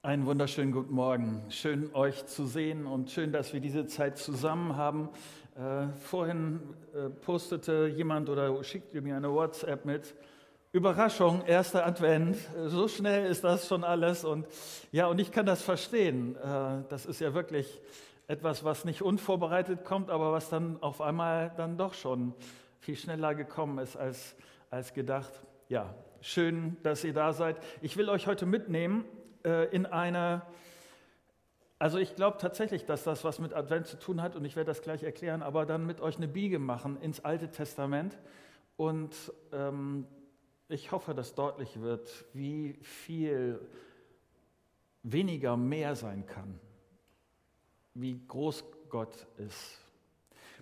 Einen wunderschönen guten Morgen. Schön euch zu sehen und schön, dass wir diese Zeit zusammen haben. Äh, vorhin äh, postete jemand oder schickte mir eine WhatsApp mit. Überraschung, erster Advent. So schnell ist das schon alles. Und ja, und ich kann das verstehen. Äh, das ist ja wirklich etwas, was nicht unvorbereitet kommt, aber was dann auf einmal dann doch schon viel schneller gekommen ist als, als gedacht. Ja, schön, dass ihr da seid. Ich will euch heute mitnehmen äh, in eine, also ich glaube tatsächlich, dass das was mit Advent zu tun hat und ich werde das gleich erklären, aber dann mit euch eine Biege machen ins Alte Testament und ähm, ich hoffe, dass deutlich wird, wie viel weniger mehr sein kann, wie groß Gott ist.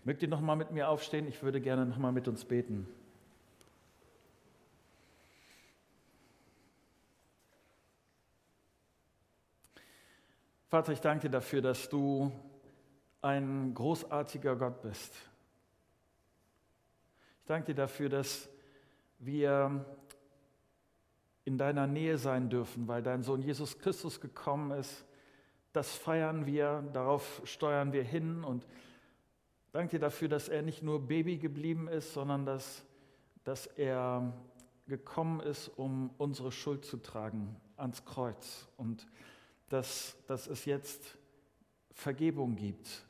Mögt ihr noch mal mit mir aufstehen? Ich würde gerne noch mal mit uns beten. Vater, ich danke dir dafür, dass du ein großartiger Gott bist. Ich danke dir dafür, dass wir in deiner Nähe sein dürfen, weil dein Sohn Jesus Christus gekommen ist. Das feiern wir, darauf steuern wir hin und danke dir dafür, dass er nicht nur Baby geblieben ist, sondern dass, dass er gekommen ist, um unsere Schuld zu tragen ans Kreuz und dass, dass es jetzt Vergebung gibt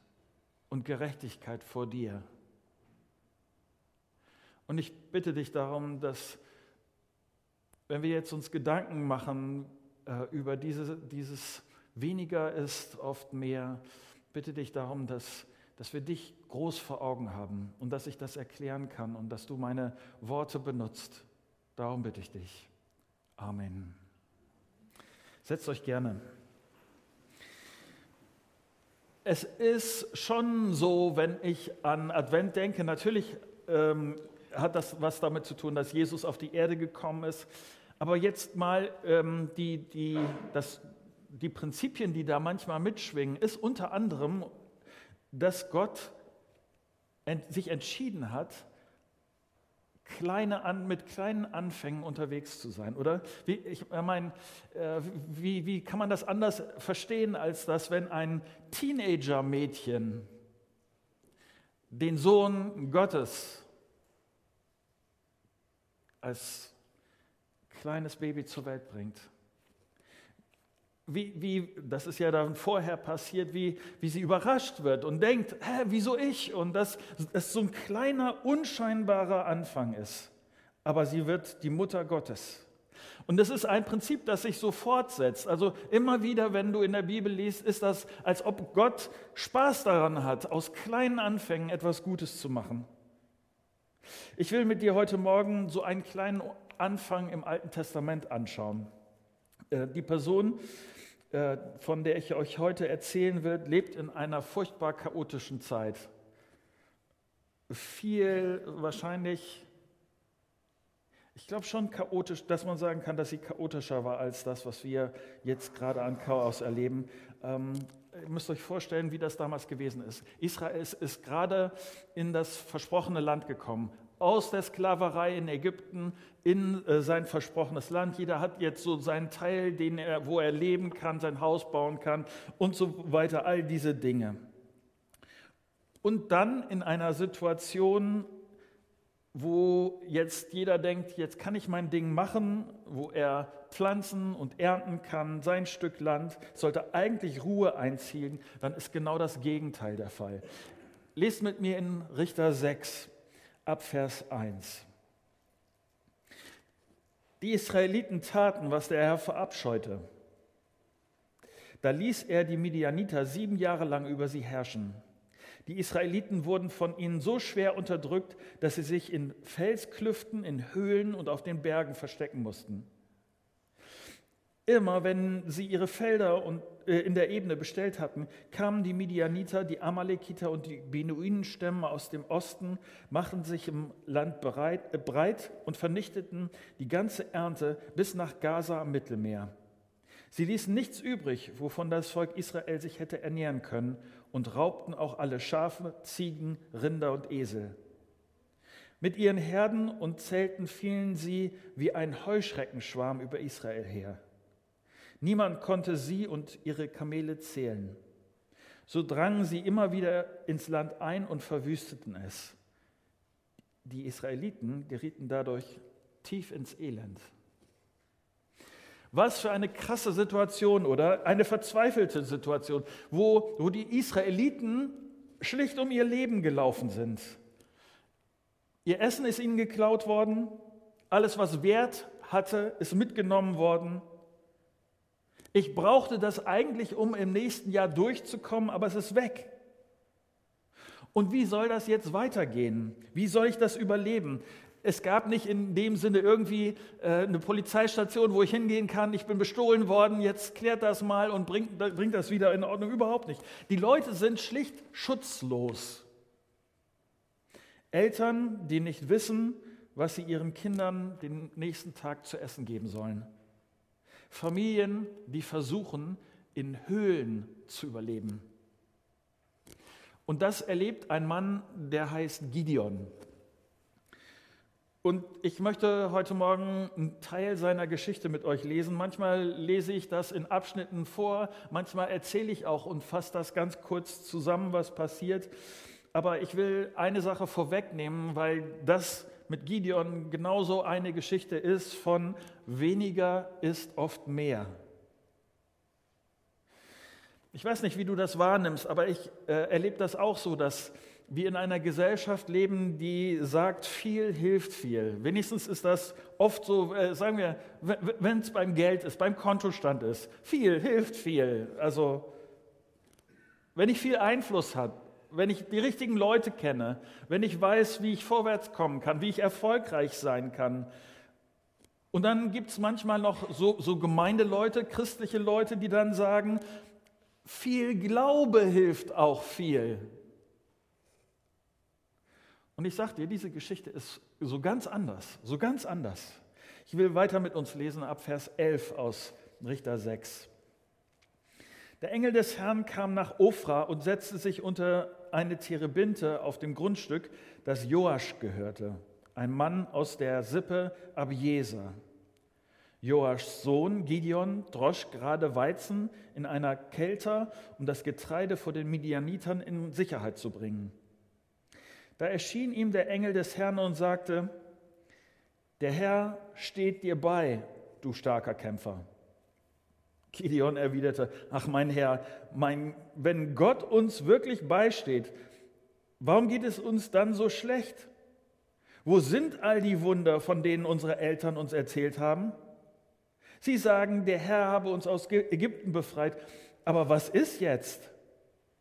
und Gerechtigkeit vor dir. Und ich bitte dich darum, dass, wenn wir jetzt uns Gedanken machen äh, über diese, dieses weniger ist oft mehr, bitte dich darum, dass, dass wir dich groß vor Augen haben und dass ich das erklären kann und dass du meine Worte benutzt. Darum bitte ich dich. Amen. Setzt euch gerne. Es ist schon so, wenn ich an Advent denke, natürlich ähm, hat das was damit zu tun, dass Jesus auf die Erde gekommen ist. Aber jetzt mal ähm, die, die, das, die Prinzipien, die da manchmal mitschwingen, ist unter anderem, dass Gott ent, sich entschieden hat, kleine an, mit kleinen Anfängen unterwegs zu sein, oder? Wie, ich meine, äh, wie, wie kann man das anders verstehen, als dass wenn ein Teenager-Mädchen den Sohn Gottes als kleines Baby zur Welt bringt? Wie, wie, das ist ja dann vorher passiert, wie, wie sie überrascht wird und denkt, hä, wieso ich? Und dass das so ein kleiner, unscheinbarer Anfang ist. Aber sie wird die Mutter Gottes. Und das ist ein Prinzip, das sich so fortsetzt. Also immer wieder, wenn du in der Bibel liest, ist das, als ob Gott Spaß daran hat, aus kleinen Anfängen etwas Gutes zu machen. Ich will mit dir heute Morgen so einen kleinen Anfang im Alten Testament anschauen. Äh, die Person, von der ich euch heute erzählen will, lebt in einer furchtbar chaotischen Zeit. Viel wahrscheinlich, ich glaube schon chaotisch, dass man sagen kann, dass sie chaotischer war als das, was wir jetzt gerade an Chaos erleben. Ihr müsst euch vorstellen, wie das damals gewesen ist. Israel ist, ist gerade in das versprochene Land gekommen aus der Sklaverei in Ägypten in äh, sein versprochenes Land. Jeder hat jetzt so seinen Teil, den er, wo er leben kann, sein Haus bauen kann und so weiter, all diese Dinge. Und dann in einer Situation, wo jetzt jeder denkt, jetzt kann ich mein Ding machen, wo er pflanzen und ernten kann, sein Stück Land, sollte eigentlich Ruhe einziehen, dann ist genau das Gegenteil der Fall. Lest mit mir in Richter 6 ab Vers 1. Die Israeliten taten, was der Herr verabscheute. Da ließ er die Midianiter sieben Jahre lang über sie herrschen. Die Israeliten wurden von ihnen so schwer unterdrückt, dass sie sich in Felsklüften, in Höhlen und auf den Bergen verstecken mussten. Immer wenn sie ihre Felder und, äh, in der Ebene bestellt hatten, kamen die Midianiter, die Amalekiter und die Benuinenstämme aus dem Osten, machten sich im Land bereit, äh, breit und vernichteten die ganze Ernte bis nach Gaza am Mittelmeer. Sie ließen nichts übrig, wovon das Volk Israel sich hätte ernähren können, und raubten auch alle Schafe, Ziegen, Rinder und Esel. Mit ihren Herden und Zelten fielen sie wie ein Heuschreckenschwarm über Israel her. Niemand konnte sie und ihre Kamele zählen. So drangen sie immer wieder ins Land ein und verwüsteten es. Die Israeliten gerieten dadurch tief ins Elend. Was für eine krasse Situation oder eine verzweifelte Situation, wo, wo die Israeliten schlicht um ihr Leben gelaufen sind. Ihr Essen ist ihnen geklaut worden, alles, was Wert hatte, ist mitgenommen worden. Ich brauchte das eigentlich, um im nächsten Jahr durchzukommen, aber es ist weg. Und wie soll das jetzt weitergehen? Wie soll ich das überleben? Es gab nicht in dem Sinne irgendwie äh, eine Polizeistation, wo ich hingehen kann, ich bin bestohlen worden, jetzt klärt das mal und bringt, bringt das wieder in Ordnung. Überhaupt nicht. Die Leute sind schlicht schutzlos. Eltern, die nicht wissen, was sie ihren Kindern den nächsten Tag zu essen geben sollen. Familien, die versuchen, in Höhlen zu überleben. Und das erlebt ein Mann, der heißt Gideon. Und ich möchte heute Morgen einen Teil seiner Geschichte mit euch lesen. Manchmal lese ich das in Abschnitten vor, manchmal erzähle ich auch und fasse das ganz kurz zusammen, was passiert. Aber ich will eine Sache vorwegnehmen, weil das mit Gideon genauso eine Geschichte ist von weniger ist oft mehr. Ich weiß nicht, wie du das wahrnimmst, aber ich äh, erlebe das auch so, dass wir in einer Gesellschaft leben, die sagt, viel hilft viel. Wenigstens ist das oft so, äh, sagen wir, wenn es beim Geld ist, beim Kontostand ist. Viel hilft viel. Also, wenn ich viel Einfluss habe, wenn ich die richtigen Leute kenne, wenn ich weiß, wie ich vorwärts kommen kann, wie ich erfolgreich sein kann. Und dann gibt es manchmal noch so, so Gemeindeleute, christliche Leute, die dann sagen, viel Glaube hilft auch viel. Und ich sage dir, diese Geschichte ist so ganz anders, so ganz anders. Ich will weiter mit uns lesen ab Vers 11 aus Richter 6. Der Engel des Herrn kam nach Ofra und setzte sich unter eine Terebinte auf dem Grundstück, das Joasch gehörte, ein Mann aus der Sippe Abieser. Joaschs Sohn Gideon drosch gerade Weizen in einer Kelter, um das Getreide vor den Midianitern in Sicherheit zu bringen. Da erschien ihm der Engel des Herrn und sagte, der Herr steht dir bei, du starker Kämpfer. Gideon erwiderte, ach mein Herr, mein, wenn Gott uns wirklich beisteht, warum geht es uns dann so schlecht? Wo sind all die Wunder, von denen unsere Eltern uns erzählt haben? Sie sagen, der Herr habe uns aus Ägypten befreit. Aber was ist jetzt?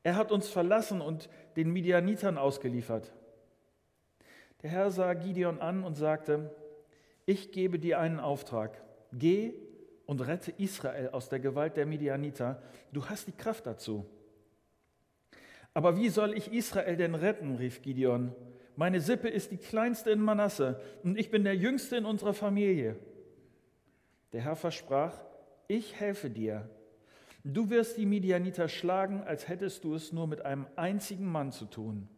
Er hat uns verlassen und den Midianitern ausgeliefert. Der Herr sah Gideon an und sagte, ich gebe dir einen Auftrag. Geh und rette Israel aus der Gewalt der Midianiter. Du hast die Kraft dazu. Aber wie soll ich Israel denn retten? rief Gideon. Meine Sippe ist die kleinste in Manasse und ich bin der jüngste in unserer Familie. Der Herr versprach, ich helfe dir. Du wirst die Midianiter schlagen, als hättest du es nur mit einem einzigen Mann zu tun.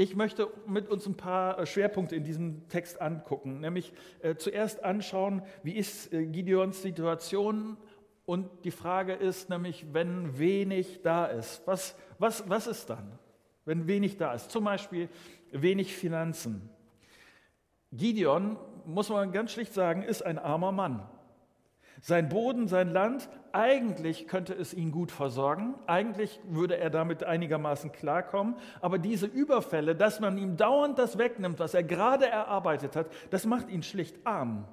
Ich möchte mit uns ein paar äh, Schwerpunkte in diesem Text angucken, nämlich äh, zuerst anschauen, wie ist äh, Gideons Situation und die Frage ist nämlich, wenn wenig da ist, was, was, was ist dann, wenn wenig da ist? Zum Beispiel wenig Finanzen. Gideon, muss man ganz schlicht sagen, ist ein armer Mann. Sein Boden, sein Land, eigentlich könnte es ihn gut versorgen, eigentlich würde er damit einigermaßen klarkommen, aber diese Überfälle, dass man ihm dauernd das wegnimmt, was er gerade erarbeitet hat, das macht ihn schlicht arm.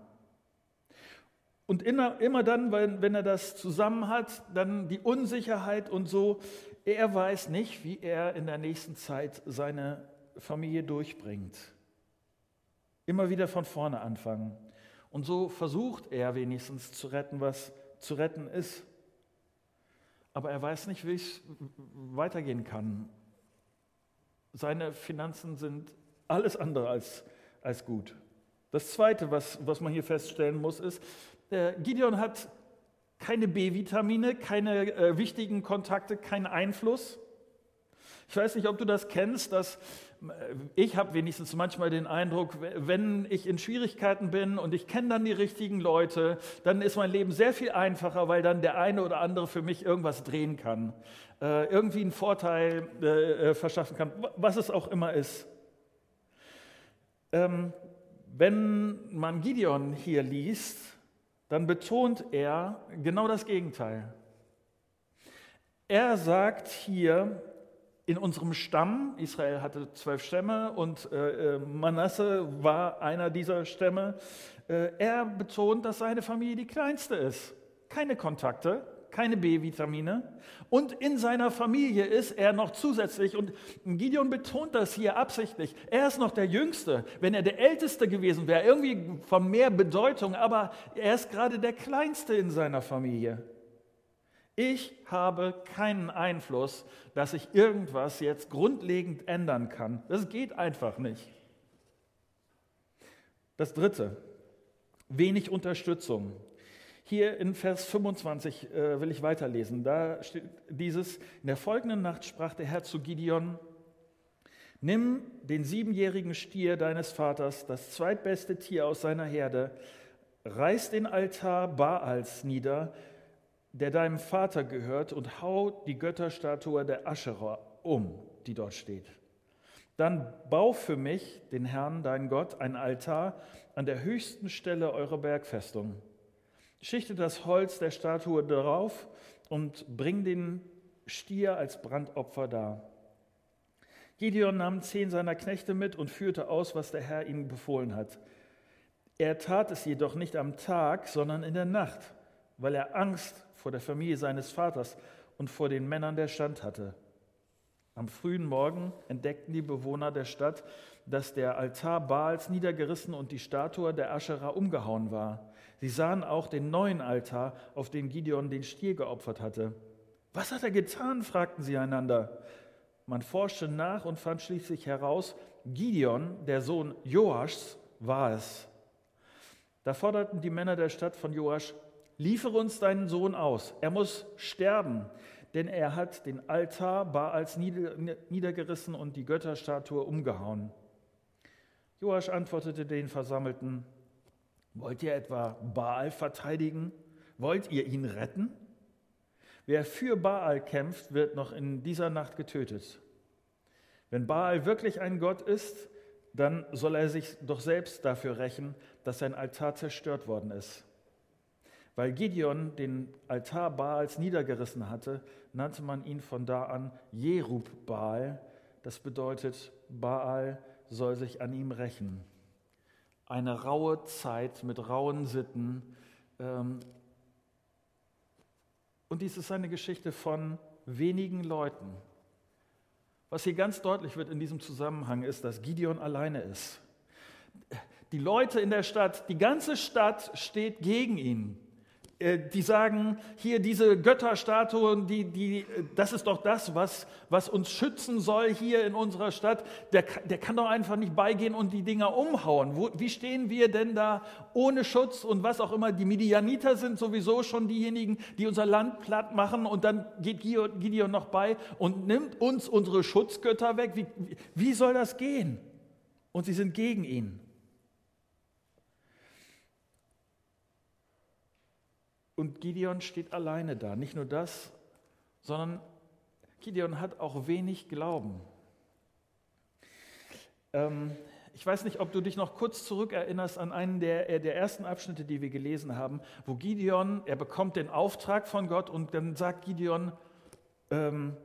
Und immer, dann, wenn er das zusammen hat, dann die Unsicherheit und so, er weiß nicht, wie er in der nächsten Zeit seine Familie durchbringt. Immer wieder von vorne anfangen. Und so versucht er wenigstens zu retten, was zu retten ist. Aber er weiß nicht, wie es weitergehen kann. Seine Finanzen sind alles andere als, als gut. Das Zweite, was, was man hier feststellen muss, ist, der Gideon hat keine B-Vitamine, keine äh, wichtigen Kontakte, keinen Einfluss. Ich weiß nicht, ob du das kennst, dass ich habe wenigstens manchmal den Eindruck, wenn ich in Schwierigkeiten bin und ich kenne dann die richtigen Leute, dann ist mein Leben sehr viel einfacher, weil dann der eine oder andere für mich irgendwas drehen kann, äh, irgendwie einen Vorteil äh, äh, verschaffen kann, was es auch immer ist. Ähm, wenn man Gideon hier liest, dann betont er genau das Gegenteil. Er sagt hier, in unserem Stamm, Israel hatte zwölf Stämme und äh, äh, Manasse war einer dieser Stämme, äh, er betont, dass seine Familie die kleinste ist. Keine Kontakte, keine B-Vitamine. Und in seiner Familie ist er noch zusätzlich, und Gideon betont das hier absichtlich, er ist noch der Jüngste. Wenn er der Älteste gewesen wäre, irgendwie von mehr Bedeutung, aber er ist gerade der Kleinste in seiner Familie. Ich habe keinen Einfluss, dass ich irgendwas jetzt grundlegend ändern kann. Das geht einfach nicht. Das Dritte, wenig Unterstützung. Hier in Vers 25 äh, will ich weiterlesen. Da steht dieses, in der folgenden Nacht sprach der Herr zu Gideon, nimm den siebenjährigen Stier deines Vaters, das zweitbeste Tier aus seiner Herde, reiß den Altar Baals nieder, der deinem Vater gehört, und hau die Götterstatue der Ascherer um, die dort steht. Dann bau für mich, den Herrn, dein Gott, ein Altar an der höchsten Stelle eurer Bergfestung. Schichte das Holz der Statue darauf und bring den Stier als Brandopfer dar. Gideon nahm zehn seiner Knechte mit und führte aus, was der Herr ihm befohlen hat. Er tat es jedoch nicht am Tag, sondern in der Nacht, weil er Angst vor der Familie seines Vaters und vor den Männern der Stadt hatte. Am frühen Morgen entdeckten die Bewohner der Stadt, dass der Altar Baals niedergerissen und die Statue der Aschera umgehauen war. Sie sahen auch den neuen Altar, auf den Gideon den Stier geopfert hatte. Was hat er getan? fragten sie einander. Man forschte nach und fand schließlich heraus, Gideon, der Sohn Joaschs, war es. Da forderten die Männer der Stadt von Joasch, liefere uns deinen Sohn aus. Er muss sterben, denn er hat den Altar Baals niedergerissen und die Götterstatue umgehauen. Joasch antwortete den Versammelten, wollt ihr etwa Baal verteidigen? Wollt ihr ihn retten? Wer für Baal kämpft, wird noch in dieser Nacht getötet. Wenn Baal wirklich ein Gott ist, dann soll er sich doch selbst dafür rächen, dass sein Altar zerstört worden ist. Weil Gideon den Altar Baals niedergerissen hatte, nannte man ihn von da an Jerub Baal. Das bedeutet, Baal soll sich an ihm rächen. Eine raue Zeit mit rauen Sitten. Ähm, und dies ist eine Geschichte von wenigen Leuten. Was hier ganz deutlich wird in diesem Zusammenhang ist, dass Gideon alleine ist. Die Leute in der Stadt, die ganze Stadt steht gegen ihn. Äh, die sagen, hier diese Götterstatuen, die, die, das ist doch das, was, was uns schützen soll hier in unserer Stadt. Der, der kann doch einfach nicht beigehen und die Dinger umhauen. Wo, wie stehen wir denn da ohne Schutz und was auch immer? Die Midianiter sind sowieso schon diejenigen, die unser Land platt machen und dann geht Gideon noch bei und nimmt uns unsere Schutzgötter weg. Wie, wie soll das gehen? Und sie sind gegen ihn. Und Gideon steht alleine da. Nicht nur das, sondern Gideon hat auch wenig Glauben. Ähm, ich weiß nicht, ob du dich noch kurz zurückerinnerst an einen der, äh, der ersten Abschnitte, die wir gelesen haben, wo Gideon, er bekommt den Auftrag von Gott und dann sagt Gideon, ähm,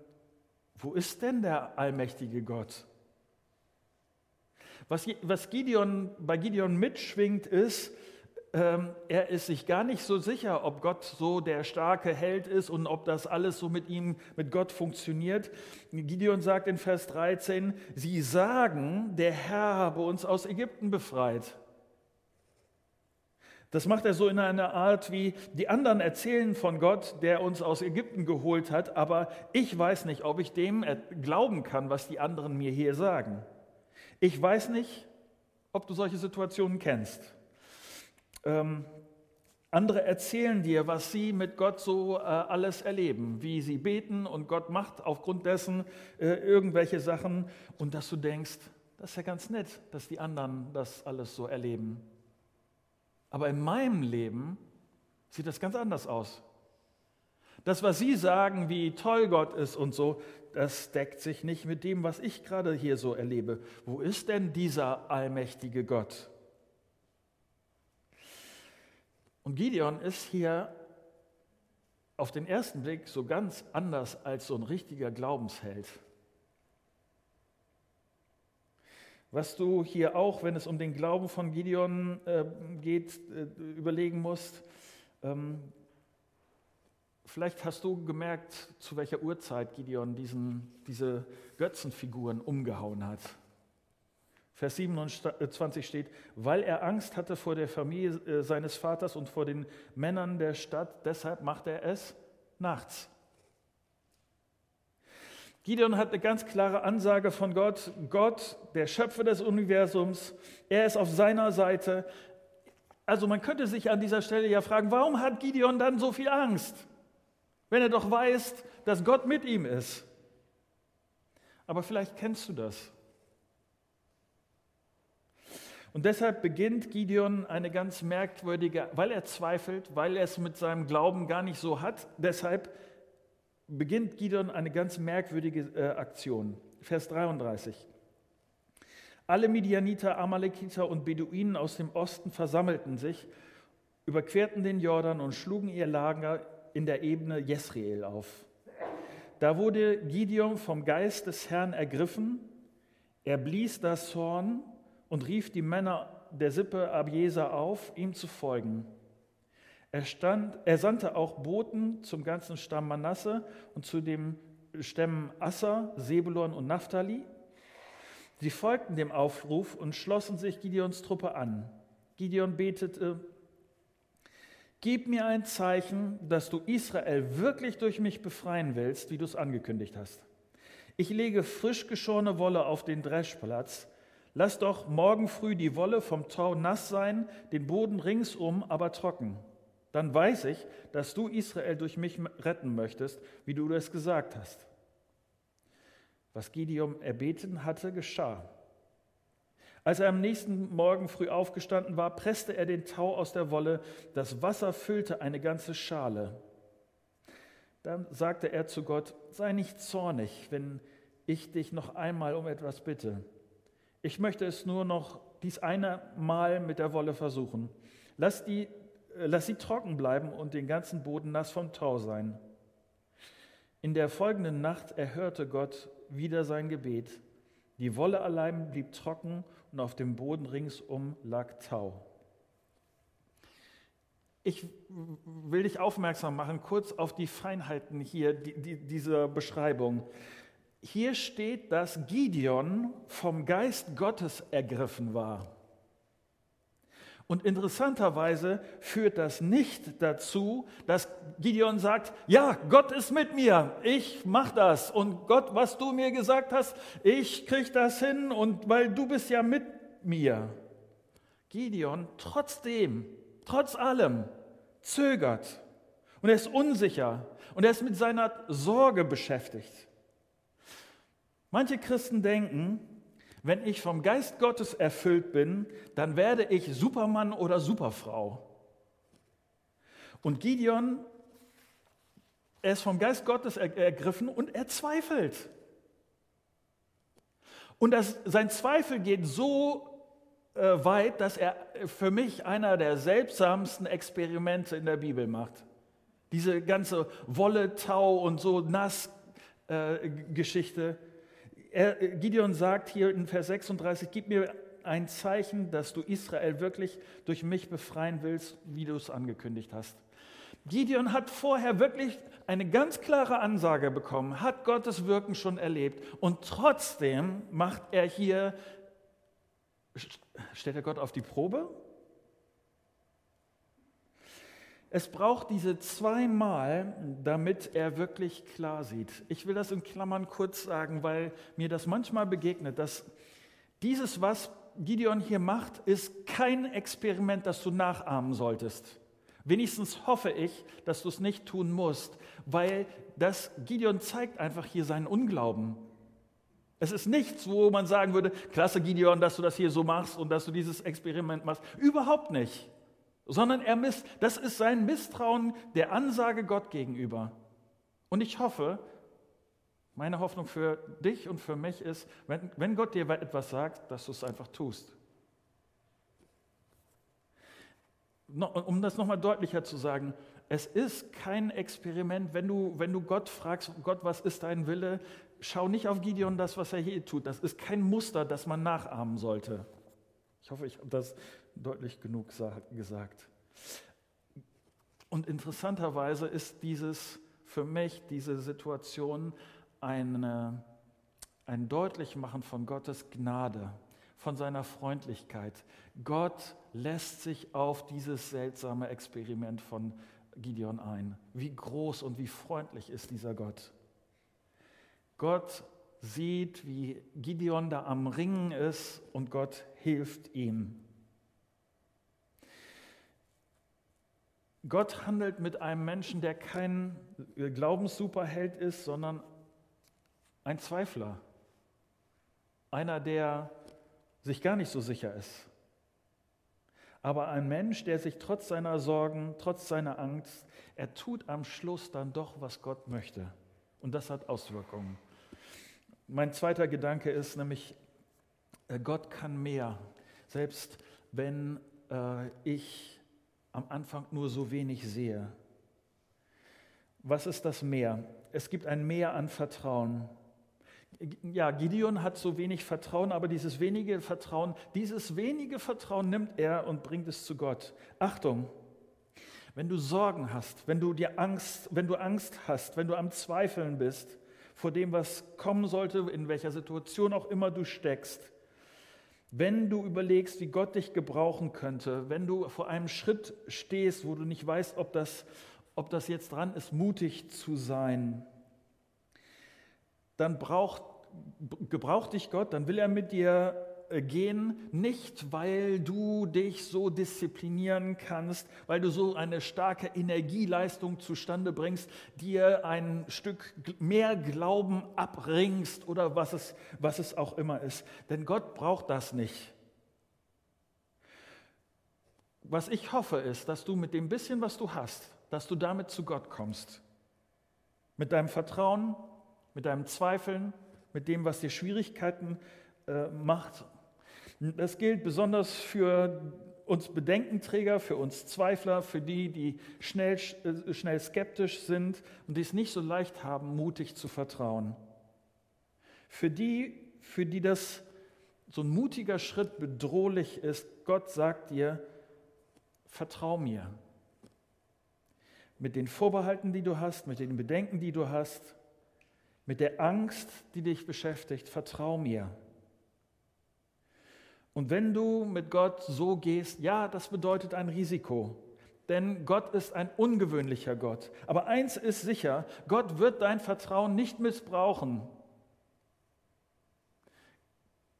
wo ist denn der allmächtige Gott? Was, was Gideon, bei Gideon mitschwingt, ist, er ist sich gar nicht so sicher, ob Gott so der starke Held ist und ob das alles so mit ihm, mit Gott funktioniert. Gideon sagt in Vers 13, sie sagen, der Herr habe uns aus Ägypten befreit. Das macht er so in einer Art, wie die anderen erzählen von Gott, der uns aus Ägypten geholt hat, aber ich weiß nicht, ob ich dem glauben kann, was die anderen mir hier sagen. Ich weiß nicht, ob du solche Situationen kennst. Ähm, Andere erzählen dir, was sie mit Gott so äh, alles erleben, wie sie beten und Gott macht aufgrund dessen äh, irgendwelche Sachen und dass du denkst, das ist ja ganz nett, dass die anderen das alles so erleben. Aber in meinem Leben sieht das ganz anders aus. Das, was Sie sagen, wie toll Gott ist und so, das deckt sich nicht mit dem, was ich gerade hier so erlebe. Wo ist denn dieser allmächtige Gott? Und Gideon ist hier auf den ersten Blick so ganz anders als so ein richtiger Glaubensheld. Was du hier auch, wenn es um den Glauben von Gideon äh, geht, äh, überlegen musst, ähm, vielleicht hast du gemerkt, zu welcher Uhrzeit Gideon diesen, diese Götzenfiguren umgehauen hat. Vers 27 steht, weil er Angst hatte vor der Familie äh, seines Vaters und vor den Männern der Stadt, deshalb macht er es nachts. Gideon hat eine ganz klare Ansage von Gott. Gott, der Schöpfer des Universums, er ist auf seiner Seite. Also man könnte sich an dieser Stelle ja fragen, warum hat Gideon dann so viel Angst, wenn er doch weiß, dass Gott mit ihm ist? Aber vielleicht kennst du das. Und deshalb beginnt Gideon eine ganz merkwürdige, weil er zweifelt, weil er es mit seinem Glauben gar nicht so hat, deshalb beginnt Gideon eine ganz merkwürdige äh, Aktion. Vers 33. Alle Midianiter, Amalekiter und Beduinen aus dem Osten versammelten sich, überquerten den Jordan und schlugen ihr Lager in der Ebene Jesreel auf. Da wurde Gideon vom Geist des Herrn ergriffen. Er blies das Horn und rief die Männer der Sippe Abjeser auf, ihm zu folgen. Er, stand, er sandte auch Boten zum ganzen Stamm Manasse und zu den Stämmen Asser, Sebulon und Naphtali. Sie folgten dem Aufruf und schlossen sich Gideons Truppe an. Gideon betete, Gib mir ein Zeichen, dass du Israel wirklich durch mich befreien willst, wie du es angekündigt hast. Ich lege frisch geschorene Wolle auf den Dreschplatz Lass doch morgen früh die Wolle vom Tau nass sein, den Boden ringsum aber trocken. Dann weiß ich, dass du Israel durch mich retten möchtest, wie du es gesagt hast. Was Gideon erbeten hatte, geschah. Als er am nächsten Morgen früh aufgestanden war, presste er den Tau aus der Wolle, das Wasser füllte eine ganze Schale. Dann sagte er zu Gott, sei nicht zornig, wenn ich dich noch einmal um etwas bitte. Ich möchte es nur noch dies eine Mal mit der Wolle versuchen. Lass, die, äh, lass sie trocken bleiben und den ganzen Boden nass vom Tau sein. In der folgenden Nacht erhörte Gott wieder sein Gebet. Die Wolle allein blieb trocken und auf dem Boden ringsum lag Tau. Ich will dich aufmerksam machen, kurz auf die Feinheiten hier die, die, dieser Beschreibung hier steht, dass Gideon vom Geist Gottes ergriffen war. Und interessanterweise führt das nicht dazu, dass Gideon sagt, ja, Gott ist mit mir, ich mach das und Gott, was du mir gesagt hast, ich krieg das hin und weil du bist ja mit mir. Gideon trotzdem, trotz allem zögert und er ist unsicher und er ist mit seiner Sorge beschäftigt. Manche Christen denken, wenn ich vom Geist Gottes erfüllt bin, dann werde ich Supermann oder Superfrau. Und Gideon, er ist vom Geist Gottes ergriffen und er zweifelt. Und das, sein Zweifel geht so äh, weit, dass er für mich einer der seltsamsten Experimente in der Bibel macht. Diese ganze Wolle, Tau und so nass äh, Geschichte er, Gideon sagt hier in Vers 36, gib mir ein Zeichen, dass du Israel wirklich durch mich befreien willst, wie du es angekündigt hast. Gideon hat vorher wirklich eine ganz klare Ansage bekommen, hat Gottes Wirken schon erlebt und trotzdem macht er hier, stellt er Gott auf die Probe? Es braucht diese zweimal, damit er wirklich klar sieht. Ich will das in Klammern kurz sagen, weil mir das manchmal begegnet, dass dieses, was Gideon hier macht, ist kein Experiment, das du nachahmen solltest. Wenigstens hoffe ich, dass du es nicht tun musst, weil das Gideon zeigt einfach hier seinen Unglauben. Es ist nichts, wo man sagen würde, klasse Gideon, dass du das hier so machst und dass du dieses Experiment machst. Überhaupt nicht. Sondern er misst, das ist sein Misstrauen der Ansage Gott gegenüber. Und ich hoffe, meine Hoffnung für dich und für mich ist, wenn, wenn Gott dir etwas sagt, dass du es einfach tust. um das nochmal deutlicher zu sagen, es ist kein Experiment, wenn du, wenn du Gott fragst, Gott, was ist dein Wille? Schau nicht auf Gideon das, was er hier tut. Das ist kein Muster, das man nachahmen sollte. Ich hoffe, ich habe das deutlich genug gesagt. Und interessanterweise ist dieses für mich, diese Situation, eine, ein Deutlichmachen von Gottes Gnade von seiner Freundlichkeit. Gott lässt sich auf dieses seltsame Experiment von Gideon ein. Wie groß und wie freundlich ist dieser Gott. Gott sieht, wie Gideon da am Ringen ist und Gott hilft ihm. Gott handelt mit einem Menschen, der kein Glaubenssuperheld ist, sondern ein Zweifler. Einer, der sich gar nicht so sicher ist. Aber ein Mensch, der sich trotz seiner Sorgen, trotz seiner Angst, er tut am Schluss dann doch, was Gott möchte. Und das hat Auswirkungen. Mein zweiter Gedanke ist nämlich, äh, Gott kann mehr, selbst wenn äh, ich am Anfang nur so wenig sehe. Was ist das Mehr? Es gibt ein Mehr an Vertrauen ja, Gideon hat so wenig Vertrauen, aber dieses wenige Vertrauen, dieses wenige Vertrauen nimmt er und bringt es zu Gott. Achtung, wenn du Sorgen hast, wenn du dir Angst, wenn du Angst hast, wenn du am Zweifeln bist vor dem, was kommen sollte, in welcher Situation auch immer du steckst, wenn du überlegst, wie Gott dich gebrauchen könnte, wenn du vor einem Schritt stehst, wo du nicht weißt, ob das, ob das jetzt dran ist, mutig zu sein, dann braucht gebraucht dich Gott, dann will er mit dir gehen, nicht weil du dich so disziplinieren kannst, weil du so eine starke Energieleistung zustande bringst, dir ein Stück mehr Glauben abringst oder was es, was es auch immer ist. Denn Gott braucht das nicht. Was ich hoffe ist, dass du mit dem bisschen, was du hast, dass du damit zu Gott kommst. Mit deinem Vertrauen, mit deinem Zweifeln, mit dem, was dir Schwierigkeiten äh, macht. Das gilt besonders für uns Bedenkenträger, für uns Zweifler, für die, die schnell, äh, schnell skeptisch sind und die es nicht so leicht haben, mutig zu vertrauen. Für die, für die das so ein mutiger Schritt bedrohlich ist, Gott sagt dir, vertrau mir. Mit den Vorbehalten, die du hast, mit den Bedenken, die du hast, mit der Angst, die dich beschäftigt, vertrau mir. Und wenn du mit Gott so gehst, ja, das bedeutet ein Risiko. Denn Gott ist ein ungewöhnlicher Gott. Aber eins ist sicher, Gott wird dein Vertrauen nicht missbrauchen,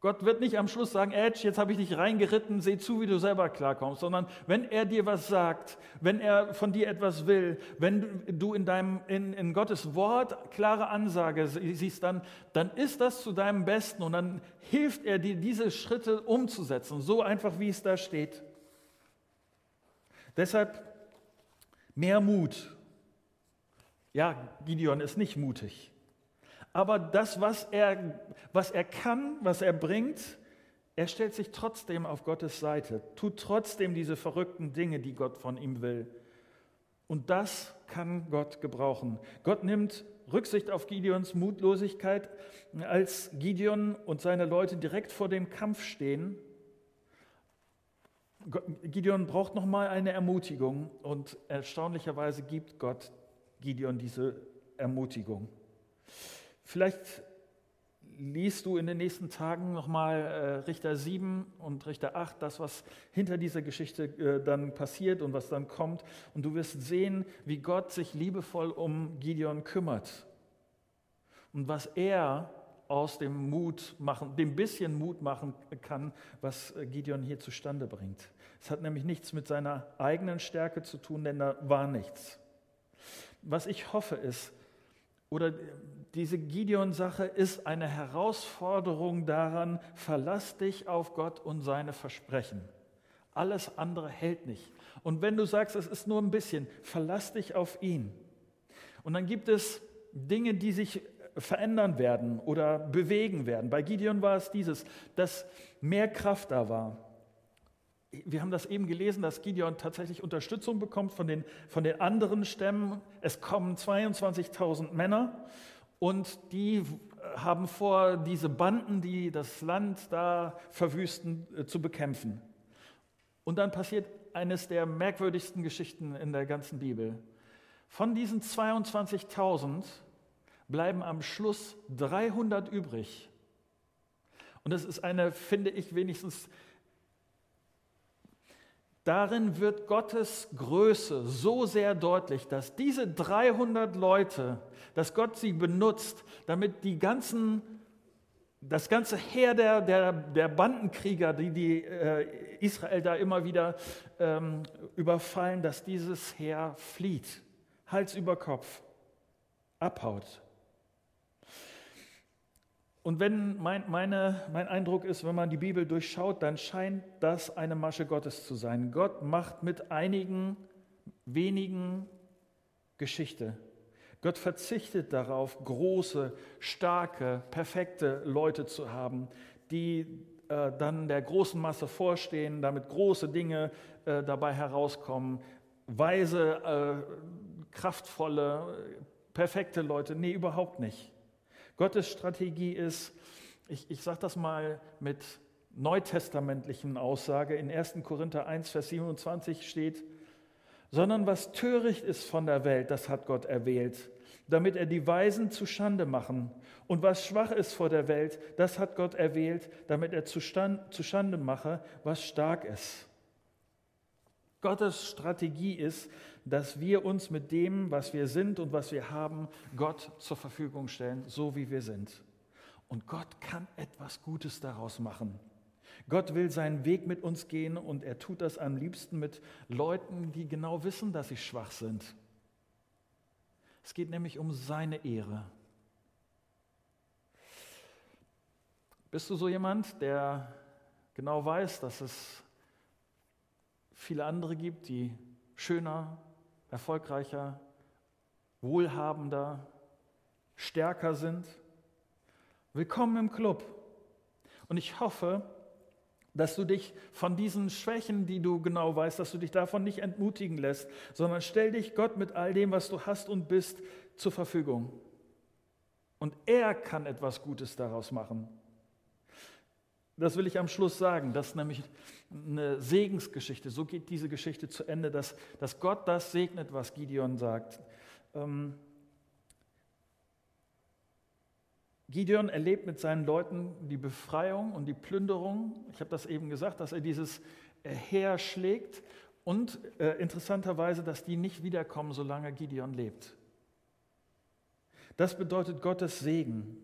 Gott wird nicht am Schluss sagen, Edge, jetzt habe ich dich reingeritten, seh zu, wie du selber klarkommst, sondern wenn er dir was sagt, wenn er von dir etwas will, wenn du in, deinem, in, in Gottes Wort klare Ansage siehst, dann, dann ist das zu deinem Besten und dann hilft er dir, diese Schritte umzusetzen, so einfach, wie es da steht. Deshalb mehr Mut. Ja, Gideon ist nicht mutig. Aber das, was er, was er kann, was er bringt, er stellt sich trotzdem auf Gottes Seite, tut trotzdem diese verrückten Dinge, die Gott von ihm will. Und das kann Gott gebrauchen. Gott nimmt Rücksicht auf Gideons Mutlosigkeit, als Gideon und seine Leute direkt vor dem Kampf stehen. Gideon braucht nochmal eine Ermutigung und erstaunlicherweise gibt Gott Gideon diese Ermutigung. Vielleicht liest du in den nächsten Tagen nochmal äh, Richter 7 und Richter 8, das, was hinter dieser Geschichte äh, dann passiert und was dann kommt. Und du wirst sehen, wie Gott sich liebevoll um Gideon kümmert. Und was er aus dem Mut machen, dem bisschen Mut machen kann, was äh, Gideon hier zustande bringt. Es hat nämlich nichts mit seiner eigenen Stärke zu tun, denn da war nichts. Was ich hoffe ist, oder diese Gideon-Sache ist eine Herausforderung daran, verlass dich auf Gott und seine Versprechen. Alles andere hält nicht. Und wenn du sagst, es ist nur ein bisschen, verlass dich auf ihn. Und dann gibt es Dinge, die sich verändern werden oder bewegen werden. Bei Gideon war es dieses, dass mehr Kraft da war. Wir haben das eben gelesen, dass Gideon tatsächlich Unterstützung bekommt von den, von den anderen Stämmen. Es kommen 22.000 Männer und die haben vor, diese Banden, die das Land da verwüsten, äh, zu bekämpfen. Und dann passiert eines der merkwürdigsten Geschichten in der ganzen Bibel. Von diesen 22.000 bleiben am Schluss 300 übrig. Und das ist eine, finde ich wenigstens, darin wird Gottes Größe so sehr deutlich, dass diese 300 Leute, dass Gott sie benutzt, damit die ganzen das ganze Heer der, der, der Bandenkrieger, die, die äh, Israel da immer wieder ähm, überfallen, dass dieses Heer flieht, Hals über Kopf, abhaut. Und wenn mein, meine, mein Eindruck ist, wenn man die Bibel durchschaut, dann scheint das eine Masche Gottes zu sein. Gott macht mit einigen wenigen Geschichte. Gott verzichtet darauf, große, starke, perfekte Leute zu haben, die äh, dann der großen Masse vorstehen, damit große Dinge äh, dabei herauskommen. Weise, äh, kraftvolle, perfekte Leute. Nee, überhaupt nicht. Gottes Strategie ist, ich, ich sage das mal mit neutestamentlichen Aussage, in 1. Korinther 1, Vers 27 steht, sondern was töricht ist von der Welt, das hat Gott erwählt, damit er die Weisen zu Schande machen. Und was schwach ist vor der Welt, das hat Gott erwählt, damit er zu, Stand, zu Schande mache, was stark ist. Gottes Strategie ist, dass wir uns mit dem, was wir sind und was wir haben, Gott zur Verfügung stellen, so wie wir sind. Und Gott kann etwas Gutes daraus machen. Gott will seinen Weg mit uns gehen und er tut das am liebsten mit Leuten, die genau wissen, dass sie schwach sind. Es geht nämlich um seine Ehre. Bist du so jemand, der genau weiß, dass es viele andere gibt, die schöner, erfolgreicher, wohlhabender, stärker sind? Willkommen im Club. Und ich hoffe, dass du dich von diesen Schwächen, die du genau weißt, dass du dich davon nicht entmutigen lässt, sondern stell dich Gott mit all dem, was du hast und bist, zur Verfügung. Und er kann etwas Gutes daraus machen. Das will ich am Schluss sagen. Das ist nämlich eine Segensgeschichte. So geht diese Geschichte zu Ende, dass, dass Gott das segnet, was Gideon sagt. Ähm, Gideon erlebt mit seinen Leuten die Befreiung und die Plünderung. Ich habe das eben gesagt, dass er dieses Heer schlägt und äh, interessanterweise, dass die nicht wiederkommen, solange Gideon lebt. Das bedeutet Gottes Segen.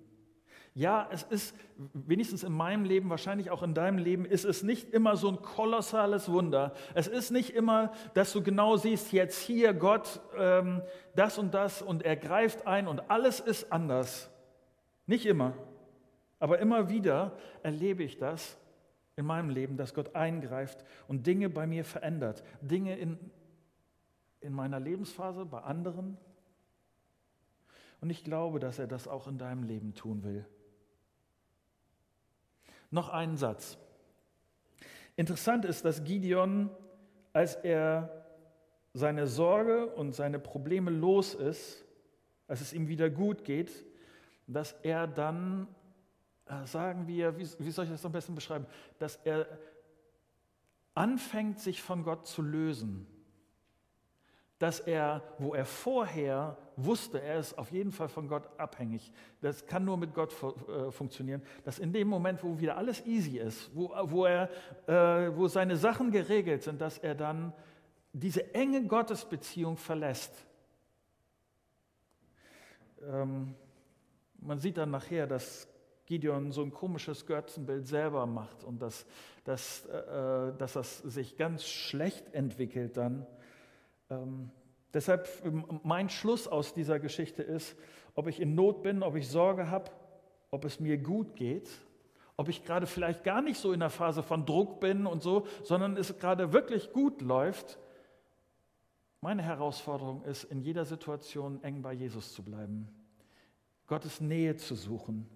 Ja, es ist, wenigstens in meinem Leben, wahrscheinlich auch in deinem Leben, ist es nicht immer so ein kolossales Wunder. Es ist nicht immer, dass du genau siehst, jetzt hier Gott ähm, das und das und er greift ein und alles ist anders. Nicht immer, aber immer wieder erlebe ich das in meinem Leben, dass Gott eingreift und Dinge bei mir verändert. Dinge in, in meiner Lebensphase, bei anderen. Und ich glaube, dass er das auch in deinem Leben tun will. Noch einen Satz. Interessant ist, dass Gideon, als er seine Sorge und seine Probleme los ist, als es ihm wieder gut geht, dass er dann, äh, sagen wir, wie, wie soll ich das am besten beschreiben, dass er anfängt, sich von Gott zu lösen. Dass er, wo er vorher wusste, er ist auf jeden Fall von Gott abhängig, das kann nur mit Gott äh, funktionieren, dass in dem Moment, wo wieder alles easy ist, wo, wo, er, äh, wo seine Sachen geregelt sind, dass er dann diese enge Gottesbeziehung verlässt. Ähm, man sieht dann nachher, dass Gideon so ein komisches Götzenbild selber macht und dass, dass, äh, dass das sich ganz schlecht entwickelt dann. Ähm, deshalb mein Schluss aus dieser Geschichte ist, ob ich in Not bin, ob ich Sorge habe, ob es mir gut geht, ob ich gerade vielleicht gar nicht so in der Phase von Druck bin und so, sondern es gerade wirklich gut läuft. Meine Herausforderung ist, in jeder Situation eng bei Jesus zu bleiben, Gottes Nähe zu suchen.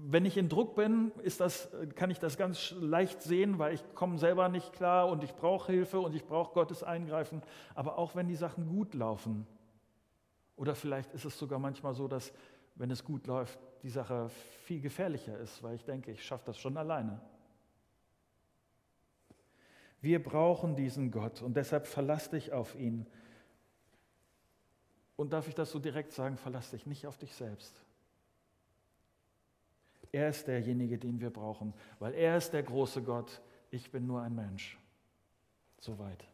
Wenn ich in Druck bin, das, kann ich das ganz leicht sehen, weil ich komme selber nicht klar und ich brauche Hilfe und ich brauche Gottes Eingreifen. Aber auch wenn die Sachen gut laufen, oder vielleicht ist es sogar manchmal so, dass wenn es gut läuft, die Sache viel gefährlicher ist, weil ich denke, ich schaffe das schon alleine. Wir brauchen diesen Gott und deshalb verlass dich auf ihn. Und darf ich das so direkt sagen, verlass dich nicht auf dich selbst. Er ist derjenige, den wir brauchen, weil er ist der große Gott. Ich bin nur ein Mensch. Soweit.